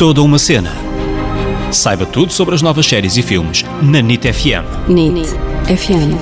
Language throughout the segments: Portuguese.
Toda uma cena. Saiba tudo sobre as novas séries e filmes na NIT FM. NIT FM.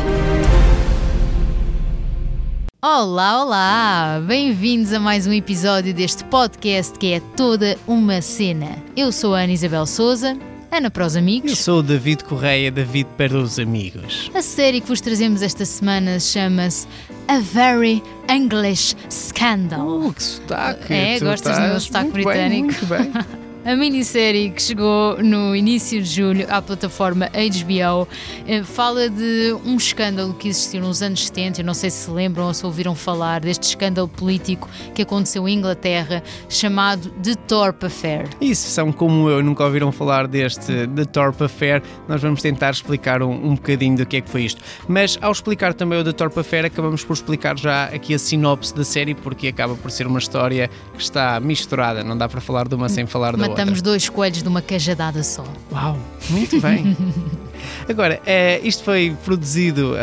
Olá, olá! Bem-vindos a mais um episódio deste podcast que é toda uma cena. Eu sou a Ana Isabel Souza, Ana para os amigos. Eu sou o David Correia, David para os amigos. A série que vos trazemos esta semana chama-se A Very English Scandal. Uh, que sotaque! É, tu gostas do meu sotaque muito britânico? Bem, muito bem. A minissérie que chegou no início de julho à plataforma HBO eh, fala de um escândalo que existiu nos anos 70. Eu não sei se se lembram ou se ouviram falar deste escândalo político que aconteceu em Inglaterra, chamado The Torp Affair. E se são como eu, nunca ouviram falar deste The Torp Affair, nós vamos tentar explicar um, um bocadinho do que é que foi isto. Mas ao explicar também o The Torp Affair, acabamos por explicar já aqui a sinopse da série, porque acaba por ser uma história que está misturada, não dá para falar de uma sem falar da outra. Matamos dois coelhos de uma cajadada só. Uau, muito bem. Agora, eh, isto foi produzido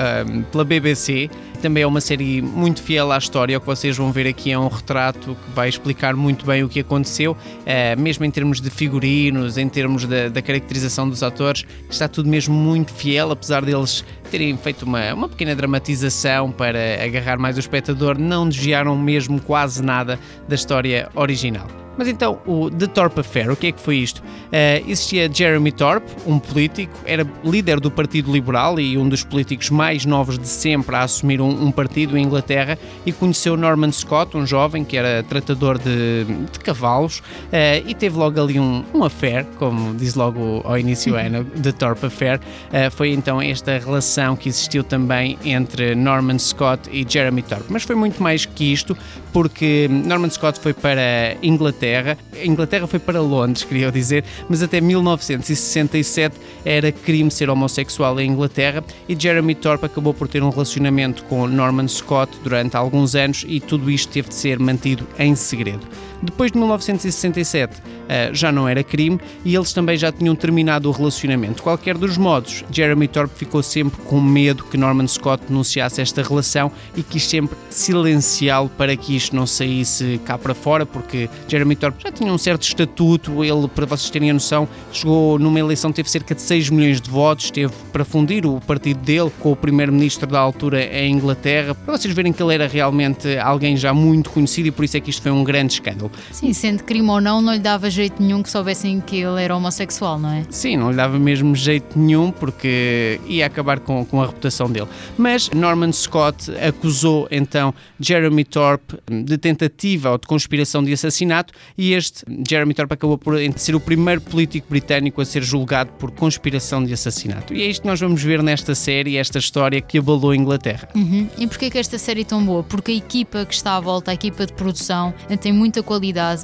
pela BBC, também é uma série muito fiel à história. O que vocês vão ver aqui é um retrato que vai explicar muito bem o que aconteceu, eh, mesmo em termos de figurinos, em termos da, da caracterização dos atores, está tudo mesmo muito fiel, apesar deles terem feito uma, uma pequena dramatização para agarrar mais o espectador, não desviaram mesmo quase nada da história original. Mas então, o The Torp Affair, o que é que foi isto? Eh, existia Jeremy Thorpe, um político, era líder do Partido Liberal e um dos políticos mais novos de sempre a assumir um, um partido em Inglaterra e conheceu Norman Scott, um jovem que era tratador de, de cavalos eh, e teve logo ali um, um affair, como diz logo ao início é, no The Torp Affair. Eh, foi então esta relação que existiu também entre Norman Scott e Jeremy Thorpe. Mas foi muito mais que isto, porque Norman Scott foi para Inglaterra, a Inglaterra foi para Londres, queria dizer, mas até 1967 era crime ser homossexual em Inglaterra e Jeremy Thorpe acabou por ter um relacionamento com Norman Scott durante alguns anos e tudo isto teve de ser mantido em segredo. Depois de 1967 eh, já não era crime e eles também já tinham terminado o relacionamento. De qualquer dos modos, Jeremy Thorpe ficou sempre com medo que Norman Scott denunciasse esta relação e quis sempre silenciá-lo para que isto não saísse cá para fora, porque Jeremy Thorpe já tinha um certo estatuto, ele, para vocês terem a noção, chegou numa eleição, teve cerca de 6 milhões de votos, teve para fundir o partido dele com o primeiro-ministro da altura em Inglaterra, para vocês verem que ele era realmente alguém já muito conhecido e por isso é que isto foi um grande escândalo. Sim, sendo crime ou não, não lhe dava jeito nenhum que soubessem que ele era homossexual, não é? Sim, não lhe dava mesmo jeito nenhum porque ia acabar com, com a reputação dele. Mas Norman Scott acusou então Jeremy Thorpe de tentativa ou de conspiração de assassinato e este Jeremy Thorpe acabou por ser o primeiro político britânico a ser julgado por conspiração de assassinato. E é isto que nós vamos ver nesta série, esta história que abalou a Inglaterra. Uhum. E porquê que esta série é tão boa? Porque a equipa que está à volta, a equipa de produção, tem muita qualidade.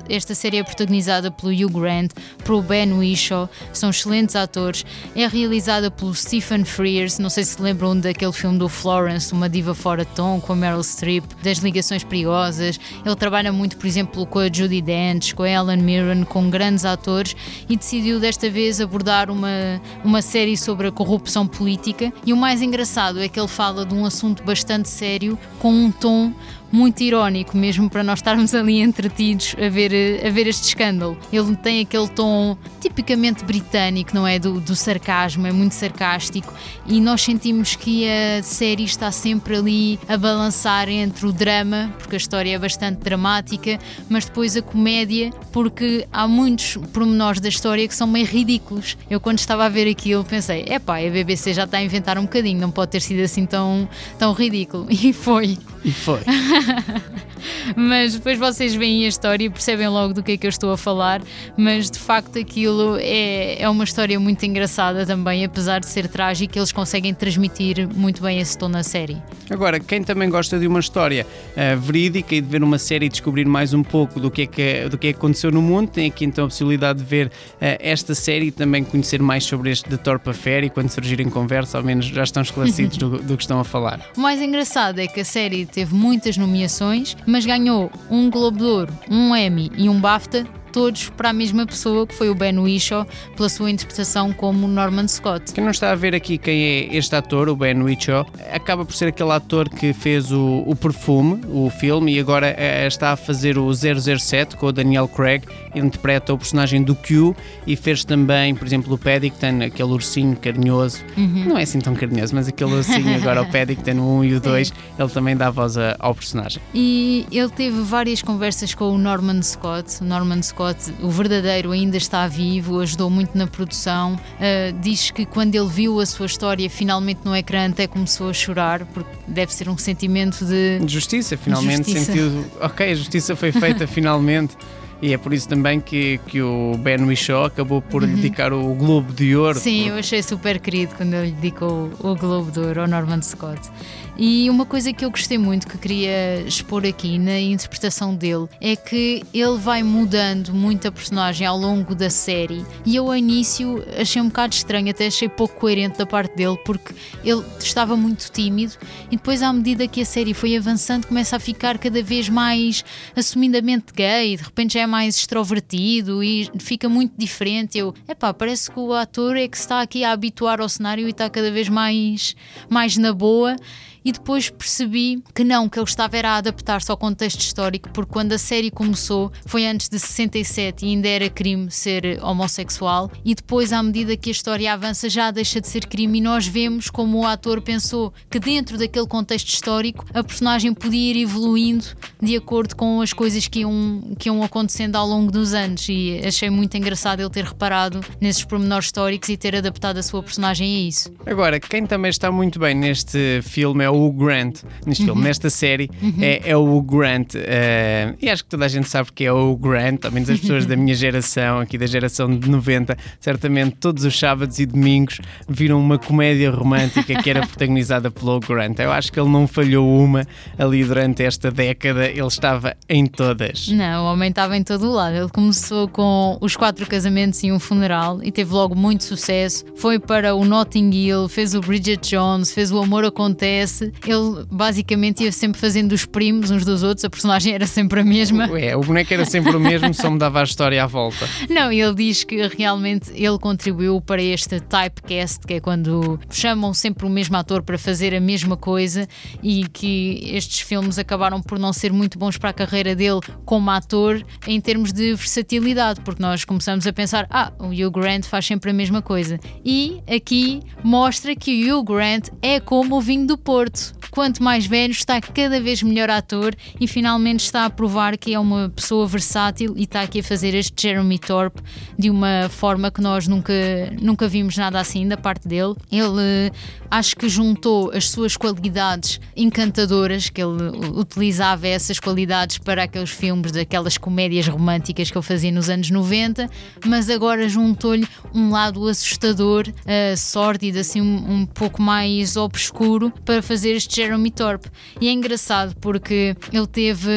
Esta série é protagonizada pelo Hugh Grant, pelo Ben Whishaw, são excelentes atores. É realizada pelo Stephen Frears, não sei se lembram daquele filme do Florence, Uma Diva Fora de Tom, com a Meryl Streep, das Ligações Perigosas. Ele trabalha muito, por exemplo, com a Judy Dench, com a Ellen Mirren, com grandes atores e decidiu desta vez abordar uma, uma série sobre a corrupção política. E o mais engraçado é que ele fala de um assunto bastante sério, com um tom muito irónico, mesmo para nós estarmos ali entretidos a ver, a ver este escândalo. Ele tem aquele tom tipicamente britânico, não é? Do, do sarcasmo, é muito sarcástico e nós sentimos que a série está sempre ali a balançar entre o drama, porque a história é bastante dramática, mas depois a comédia, porque há muitos pormenores da história que são meio ridículos. Eu, quando estava a ver aquilo, pensei: epá, a BBC já está a inventar um bocadinho, não pode ter sido assim tão, tão ridículo. E foi. E foi. mas depois vocês veem a história e percebem logo do que é que eu estou a falar. Mas de facto aquilo é, é uma história muito engraçada também, apesar de ser trágica, eles conseguem transmitir muito bem esse tom na série. Agora, quem também gosta de uma história uh, verídica e de ver uma série e descobrir mais um pouco do que, é que, do que é que aconteceu no mundo, tem aqui então a possibilidade de ver uh, esta série e também conhecer mais sobre este The Torp Affair e quando surgirem conversa, ao menos já estão esclarecidos do, do que estão a falar. O mais engraçado é que a série teve muitas nomeações, mas ganhou um Globo de Ouro, um Emmy e um BAFTA todos para a mesma pessoa, que foi o Ben Whishaw, pela sua interpretação como Norman Scott. Quem não está a ver aqui quem é este ator, o Ben Whishaw, acaba por ser aquele ator que fez o, o Perfume, o filme, e agora é, está a fazer o 007 com o Daniel Craig, interpreta o personagem do Q e fez também, por exemplo, o Paddington, aquele ursinho carinhoso. Uhum. Não é assim tão carinhoso, mas aquele ursinho agora, o Paddington, o 1 e o 2, ele também dá voz ao personagem. E ele teve várias conversas com o Norman Scott. O Norman Scott, o verdadeiro, ainda está vivo, ajudou muito na produção. Uh, diz que quando ele viu a sua história finalmente no ecrã, até começou a chorar, porque deve ser um sentimento de. Justiça, finalmente justiça. sentiu. Ok, a justiça foi feita finalmente. E é por isso também que, que o Ben Whishaw acabou por uhum. dedicar o Globo de Ouro. Sim, eu achei super querido quando ele dedicou o Globo de Ouro ao Norman Scott. E uma coisa que eu gostei muito, que queria expor aqui na interpretação dele, é que ele vai mudando muito a personagem ao longo da série. E eu, ao início, achei um bocado estranho, até achei pouco coerente da parte dele, porque ele estava muito tímido e depois, à medida que a série foi avançando, começa a ficar cada vez mais assumidamente gay, de repente já é mais extrovertido e fica muito diferente. Eu, epá, parece que o ator é que está aqui a habituar ao cenário e está cada vez mais, mais na boa e depois percebi que não, que ele estava era a adaptar-se ao contexto histórico, porque quando a série começou foi antes de 67 e ainda era crime ser homossexual, e depois, à medida que a história avança, já deixa de ser crime. E nós vemos como o ator pensou que dentro daquele contexto histórico a personagem podia ir evoluindo de acordo com as coisas que iam, que iam acontecendo ao longo dos anos. E achei muito engraçado ele ter reparado nesses pormenores históricos e ter adaptado a sua personagem a isso. Agora, quem também está muito bem neste filme é o Hugh Grant, neste uhum. filme, nesta série, uhum. é, é, o Grant. Uh, e acho que toda a gente sabe que é o Grant, ao menos as pessoas da minha geração, aqui da geração de 90, certamente todos os sábados e domingos viram uma comédia romântica que era protagonizada pelo Grant. Eu acho que ele não falhou uma ali durante esta década, ele estava em todas. Não, o homem estava em todo o lado. Ele começou com os quatro casamentos e um funeral e teve logo muito sucesso. Foi para o Notting Hill, fez o Bridget Jones, fez o Amor Acontece ele basicamente ia sempre fazendo os primos uns dos outros, a personagem era sempre a mesma. É, o boneco era sempre o mesmo, só mudava a história à volta. Não, ele diz que realmente ele contribuiu para este typecast, que é quando chamam sempre o mesmo ator para fazer a mesma coisa e que estes filmes acabaram por não ser muito bons para a carreira dele como ator em termos de versatilidade, porque nós começamos a pensar, ah, o Hugh Grant faz sempre a mesma coisa. E aqui mostra que o Hugh Grant é como o vinho do Porto It's. Quanto mais velho, está cada vez melhor ator e finalmente está a provar que é uma pessoa versátil e está aqui a fazer este Jeremy Thorpe de uma forma que nós nunca, nunca vimos nada assim da parte dele. Ele acho que juntou as suas qualidades encantadoras, que ele utilizava essas qualidades para aqueles filmes, daquelas comédias românticas que ele fazia nos anos 90, mas agora juntou-lhe um lado assustador, uh, sórdido, assim um, um pouco mais obscuro para fazer este Jeremy Thorpe. E é engraçado porque ele teve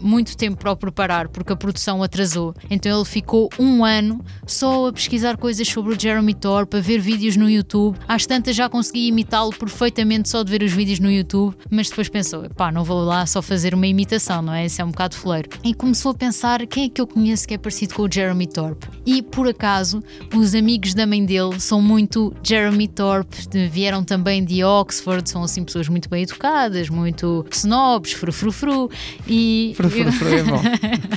muito tempo para o preparar, porque a produção atrasou. Então ele ficou um ano só a pesquisar coisas sobre o Jeremy Thorpe, a ver vídeos no YouTube. Às tantas já consegui imitá-lo perfeitamente só de ver os vídeos no YouTube, mas depois pensou: pá, não vou lá só fazer uma imitação, não é? Isso é um bocado foleiro. E começou a pensar: quem é que eu conheço que é parecido com o Jeremy Thorpe? E por acaso, os amigos da mãe dele são muito Jeremy Thorpe, vieram também de Oxford, são assim pessoas muito bem educadas, muito snobs, frufrufru. E. Frufrufru é bom.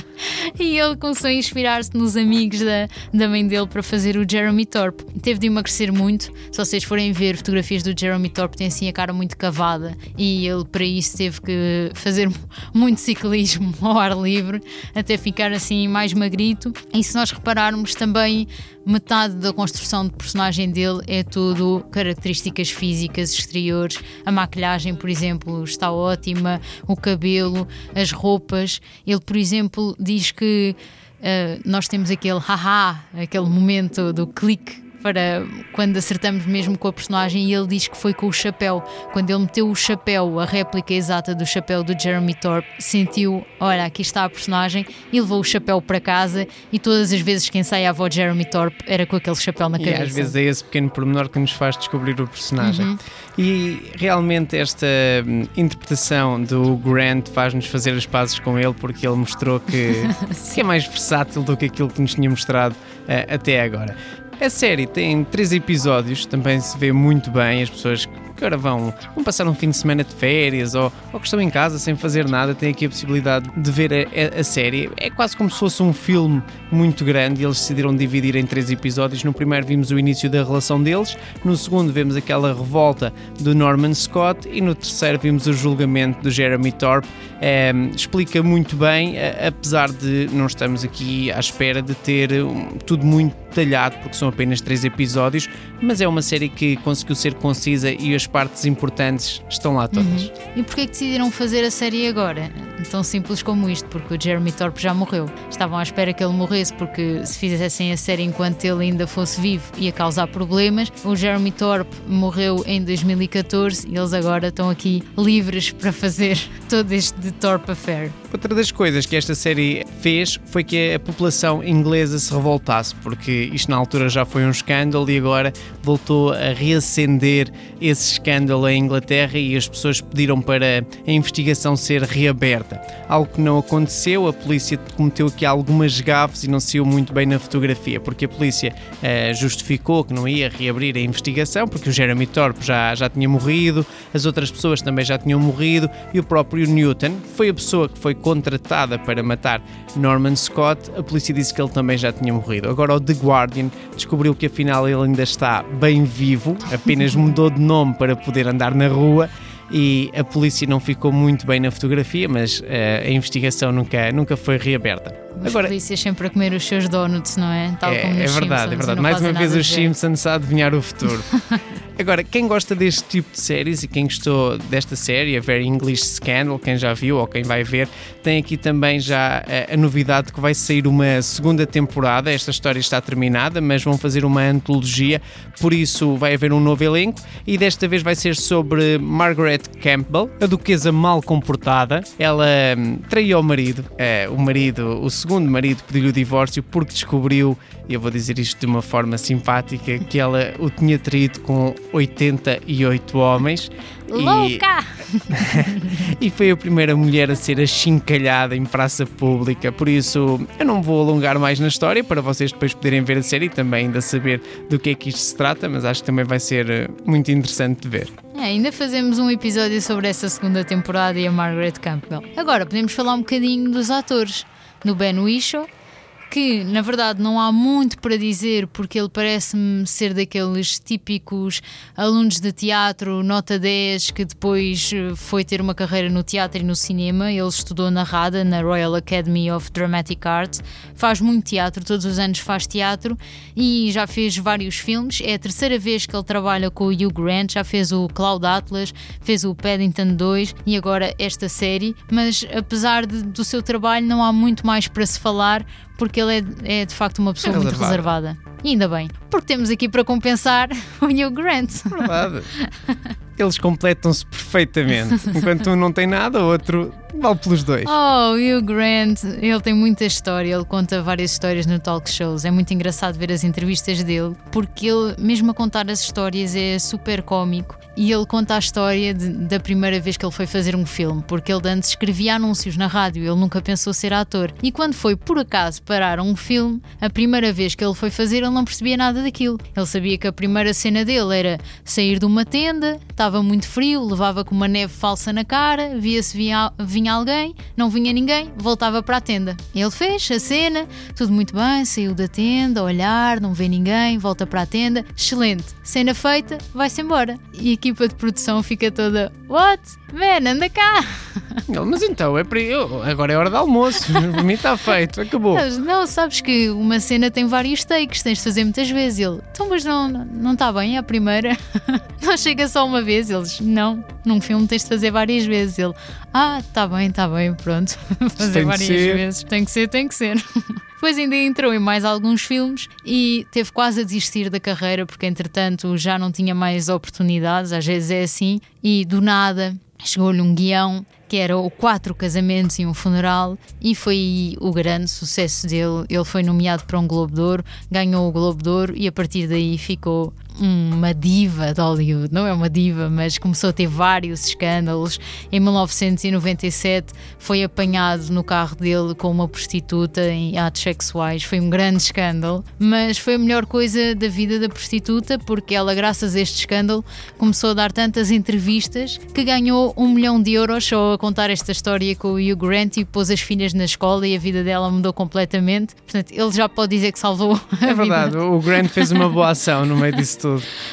e ele começou a inspirar-se nos amigos da, da mãe dele para fazer o Jeremy Thorpe. Teve de emagrecer muito. Se vocês forem ver fotografias do Jeremy Thorpe, tem assim a cara muito cavada e ele para isso teve que fazer muito ciclismo ao ar livre até ficar assim mais magrito. E se nós repararmos também metade da construção de personagem dele é tudo características físicas exteriores. A maquilhagem, por exemplo, está ótima, o cabelo, as roupas. Ele, por exemplo, diz que uh, nós temos aquele haha, aquele momento do clique para quando acertamos mesmo com a personagem e ele diz que foi com o chapéu. Quando ele meteu o chapéu, a réplica exata do chapéu do Jeremy Thorpe, sentiu, olha, aqui está a personagem, e levou o chapéu para casa e todas as vezes que ensaiava o Jeremy Thorpe era com aquele chapéu na cabeça. E às vezes é esse pequeno pormenor que nos faz descobrir o personagem. Uhum. E realmente esta hum, interpretação do Grant faz-nos fazer as pazes com ele porque ele mostrou que, que é mais versátil do que aquilo que nos tinha mostrado uh, até agora. A série tem três episódios, também se vê muito bem, as pessoas que agora vão, vão passar um fim de semana de férias ou, ou que estão em casa sem fazer nada, têm aqui a possibilidade de ver a, a, a, série. É quase como se fosse um filme muito grande e eles decidiram dividir em três episódios. No primeiro vimos o início da relação deles, no segundo vemos aquela revolta do Norman Scott e no terceiro vimos o julgamento do Jeremy Thorpe. É, explica muito bem, apesar de não estamos aqui à espera de ter um, tudo muito detalhado, porque são apenas três episódios, mas é uma série que conseguiu ser concisa e as partes importantes estão lá todas. Uhum. E porquê que decidiram fazer a série agora? Tão simples como isto, porque o Jeremy Thorpe já morreu. Estavam à espera que ele morresse, porque se fizessem a série enquanto ele ainda fosse vivo ia causar problemas. O Jeremy Thorpe morreu em 2014 e eles agora estão aqui livres para fazer todo este de Thorpe Affair. Outra das coisas que esta série fez foi que a população inglesa se revoltasse, porque isto na altura já foi um escândalo e agora voltou a reacender esse escândalo em Inglaterra e as pessoas pediram para a investigação ser reaberta. Algo que não aconteceu, a polícia cometeu aqui algumas gafes e não saiu muito bem na fotografia, porque a polícia uh, justificou que não ia reabrir a investigação, porque o Jeremy Thorpe já, já tinha morrido, as outras pessoas também já tinham morrido e o próprio Newton foi a pessoa que foi contratada para matar Norman Scott, a polícia disse que ele também já tinha morrido. Agora o The Guardian descobriu que afinal ele ainda está bem vivo, apenas mudou de nome para poder andar na rua e a polícia não ficou muito bem na fotografia, mas uh, a investigação nunca, nunca foi reaberta. Os Agora, polícias sempre a comer os seus donuts, não é? Tal é, como é verdade, Simpsons, é verdade. Mais uma vez os Simpsons a adivinhar o futuro. Agora, quem gosta deste tipo de séries e quem gostou desta série, a Very English Scandal, quem já viu ou quem vai ver, tem aqui também já a, a novidade que vai sair uma segunda temporada. Esta história está terminada, mas vão fazer uma antologia, por isso vai haver um novo elenco e desta vez vai ser sobre Margaret Campbell, a duquesa mal comportada. Ela hum, traiu o marido, é, o marido, o segundo marido pediu-lhe o divórcio porque descobriu, e eu vou dizer isto de uma forma simpática, que ela o tinha traído com 88 homens. Louca! E... e foi a primeira mulher a ser achincalhada em praça pública, por isso eu não vou alongar mais na história para vocês depois poderem ver a série e também ainda saber do que é que isto se trata, mas acho que também vai ser eh, muito interessante de ver. É, ainda fazemos um episódio sobre essa segunda temporada e a Margaret Campbell. Agora podemos falar um bocadinho dos atores no Ben Whishaw, que na verdade não há muito para dizer, porque ele parece-me ser daqueles típicos alunos de teatro, nota 10, que depois eh, foi ter uma carreira no teatro e no cinema. Ele estudou na RADA, na Royal Academy of Dramatic Arts, faz muito teatro, todos os anos faz teatro e já fez vários filmes. É a terceira vez que ele trabalha com o Hugh Grant, já fez o Cloud Atlas, fez o Paddington 2 e agora esta série. Mas apesar de, do seu trabalho, não há muito mais para se falar porque ele é, é de facto uma pessoa é muito reservada. E ainda bem, porque temos aqui para compensar o New Grant. Verdade. Eles completam-se perfeitamente. Enquanto um não tem nada, o outro vale pelos dois. Oh, o Hugh Grant, ele tem muita história, ele conta várias histórias no talk shows. É muito engraçado ver as entrevistas dele, porque ele, mesmo a contar as histórias, é super cómico. E ele conta a história de, da primeira vez que ele foi fazer um filme, porque ele antes escrevia anúncios na rádio, ele nunca pensou ser ator. E quando foi por acaso parar um filme, a primeira vez que ele foi fazer, ele não percebia nada daquilo. Ele sabia que a primeira cena dele era sair de uma tenda, estava muito frio, levava com uma neve falsa na cara, via-se vinha, vinha alguém, não vinha ninguém, voltava para a tenda. Ele fez a cena, tudo muito bem, saiu da tenda, olhar, não vê ninguém, volta para a tenda, excelente. Cena feita, vai-se embora. E a equipa de produção fica toda: What? Man, anda cá! Mas então, é para eu, agora é hora de almoço, para mim está feito, acabou. Não, não, sabes que uma cena tem vários takes, tens de fazer muitas vezes. Ele, então, mas não, não está bem a primeira? não chega só uma vez? Eles, não, num filme tens de fazer várias vezes. Ele, ah, está bem, está bem, pronto, fazer várias vezes. Tem que ser, tem que ser. Depois ainda entrou em mais alguns filmes e teve quase a desistir da carreira porque, entretanto, já não tinha mais oportunidades. Às vezes é assim. E do nada chegou-lhe um guião que era o Quatro Casamentos e um Funeral, e foi o grande sucesso dele. Ele foi nomeado para um Globo de Ouro, ganhou o Globo de Ouro e a partir daí ficou uma diva de Hollywood, não é uma diva, mas começou a ter vários escândalos. Em 1997 foi apanhado no carro dele com uma prostituta em atos sexuais, foi um grande escândalo, mas foi a melhor coisa da vida da prostituta porque ela, graças a este escândalo, começou a dar tantas entrevistas que ganhou um milhão de euros só a contar esta história com o Hugh Grant e pôs as filhas na escola e a vida dela mudou completamente. Portanto, ele já pode dizer que salvou a É verdade, vida. o Grant fez uma boa ação no meio disso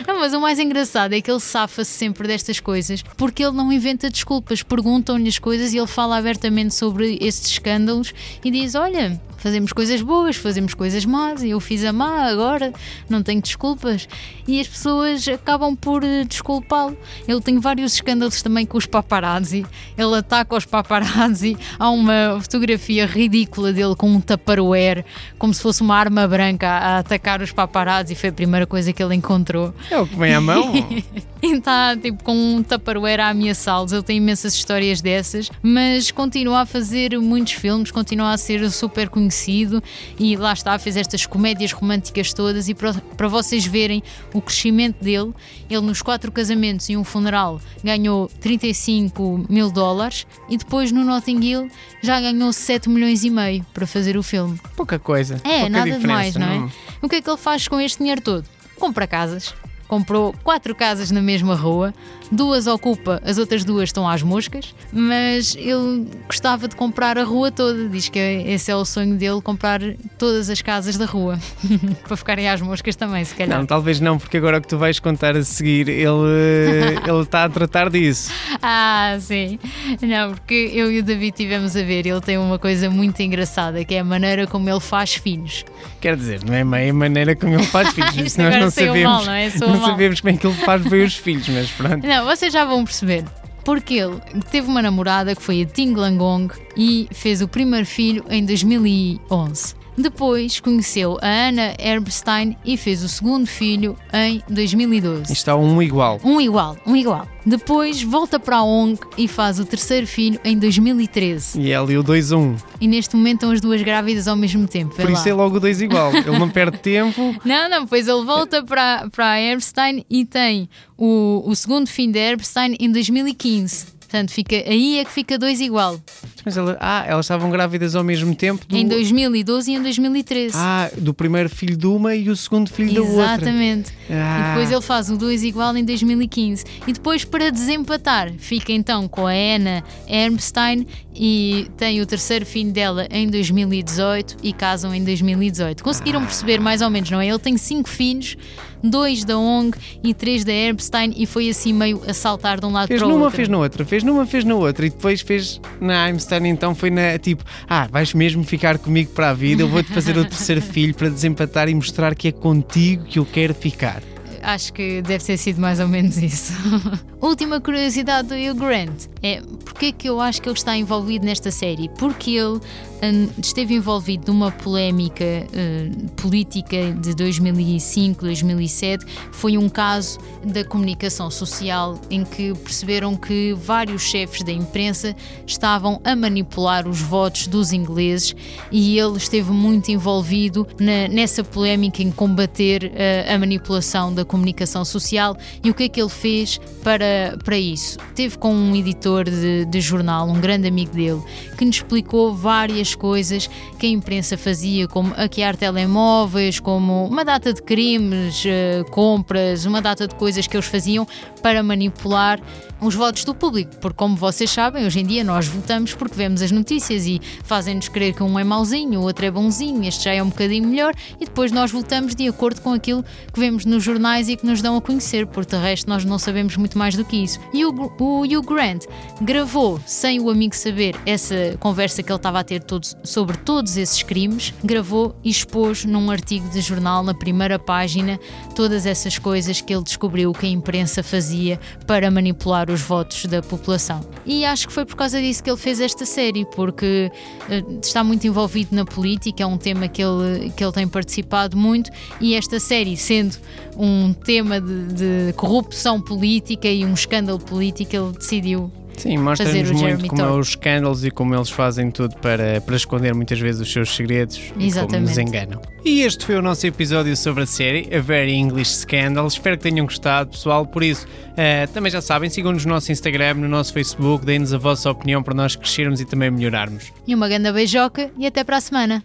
Não, mas o mais engraçado é que ele safa-se sempre destas coisas porque ele não inventa desculpas. Perguntam-lhe as coisas e ele fala abertamente sobre estes escândalos e diz: Olha, fazemos coisas boas, fazemos coisas más eu fiz a má agora, não tenho desculpas. E as pessoas acabam por eh, desculpá-lo. Ele tem vários escândalos também com os paparazzi. Ele ataca os paparazzi. Há uma fotografia ridícula dele com um tupperware, como se fosse uma arma branca a atacar os paparazzi. Foi a primeira coisa que ele encontrou. É o que vem à mão. E está tipo com um tupperware a ameaçá-los. Ele tem imensas histórias dessas, mas continua a fazer muitos filmes, continua a ser super conhecido e lá está, fez estas comédias românticas todas. E para, para vocês verem o crescimento dele, ele nos quatro casamentos e um funeral ganhou 35 mil dólares e depois no Notting Hill já ganhou 7 milhões e meio para fazer o filme. Pouca coisa. É, pouca nada demais, não é? O que é que ele faz com este dinheiro todo? Compra casas. Comprou quatro casas na mesma rua, duas ocupa, as outras duas estão às moscas, mas ele gostava de comprar a rua toda. Diz que esse é o sonho dele: comprar todas as casas da rua para ficarem às moscas também, se calhar. Não, talvez não, porque agora o que tu vais contar a seguir, ele ele está a tratar disso. Ah, sim. Não, porque eu e o David tivemos a ver. Ele tem uma coisa muito engraçada que é a maneira como ele faz filhos. Quer dizer, não é a maneira como ele faz filhos. Nós não sabemos. mal, não é? Não mal. sabemos como é que ele faz bem os filhos, mas pronto. Não, vocês já vão perceber. Porque ele teve uma namorada que foi a Ting Langong e fez o primeiro filho em 2011. Depois conheceu a Anna Erbstein e fez o segundo filho em 2012. Isto está um igual. Um igual, um igual. Depois volta para a ONG e faz o terceiro filho em 2013. E ela e o 2 a 1. E neste momento estão as duas grávidas ao mesmo tempo. Por lá. isso é logo o 2 igual. Ele não perde tempo. Não, não, pois ele volta para, para a Erbstein e tem o, o segundo filho da Erbstein em 2015. Portanto, fica, aí é que fica dois igual. Mas ela, ah, elas estavam grávidas ao mesmo tempo. Do, Em 2012 e em 2013. Ah, do primeiro filho de uma e o segundo filho da outra. Exatamente. Ah. E depois ele faz o 2 igual em 2015. E depois, para desempatar, fica então com a Anna Ermstein e tem o terceiro filho dela em 2018 e casam em 2018. Conseguiram perceber mais ou menos, não é? Ele tem cinco filhos, dois da ONG e três da Ermstein e foi assim meio a saltar de um lado Fez para o numa, outro. fez na outra, fez numa, fez na outra e depois fez na Einstein, então foi na tipo, ah, vais mesmo ficar comigo para a vida, eu vou-te fazer o terceiro filho para desempatar e mostrar que é contigo que eu quero ficar. Acho que deve ter sido mais ou menos isso. Última curiosidade do Hugh Grant é porque é que eu acho que ele está envolvido nesta série? Porque ele hum, esteve envolvido numa polémica hum, política de 2005, 2007. Foi um caso da comunicação social em que perceberam que vários chefes da imprensa estavam a manipular os votos dos ingleses e ele esteve muito envolvido na- nessa polémica em combater eh, a manipulação da comunicação social. E o que é que ele fez para, para isso? Teve com um editor de, de jornal, um grande amigo dele, que nos explicou várias coisas que a imprensa fazia, como hackear telemóveis, como uma data de crimes, eh, compras, uma data de coisas que eles faziam para manipular os votos do público. Porque, como vocês sabem, hoje em dia nós votamos porque vemos as notícias e fazem-nos crer que um é mauzinho, o outro é bonzinho, este já é um bocadinho melhor e depois nós votamos de acordo com aquilo que vemos nos jornais e que nos dão a conhecer, porque de resto nós não sabemos muito mais do que isso. E o, o Hugh Grant gravou, sem o amigo saber, essa conversa que ele estava a ter todos, sobre todos esses crimes, gravou e expôs num artigo de jornal, na primeira página, todas essas coisas que ele descobriu que a imprensa fazia para manipular os votos da população. E acho que foi por causa disso que ele fez esta série, porque uh, está muito envolvido na política, é um tema que ele, que ele tem participado muito, e esta série, sendo um tema de, de corrupção política e um escândalo político, ele decidiu Sim, mostra-nos muito como é os escândalos e como eles fazem tudo para, para esconder muitas vezes os seus segredos Exatamente. e como nos enganam. E este foi o nosso episódio sobre a série A Very English Scandal. Espero que tenham gostado, pessoal. Por isso, uh, também já sabem, sigam-nos no nosso Instagram, no nosso Facebook, deem-nos a vossa opinião para nós crescermos e também melhorarmos. E uma grande beijoca e até para a semana.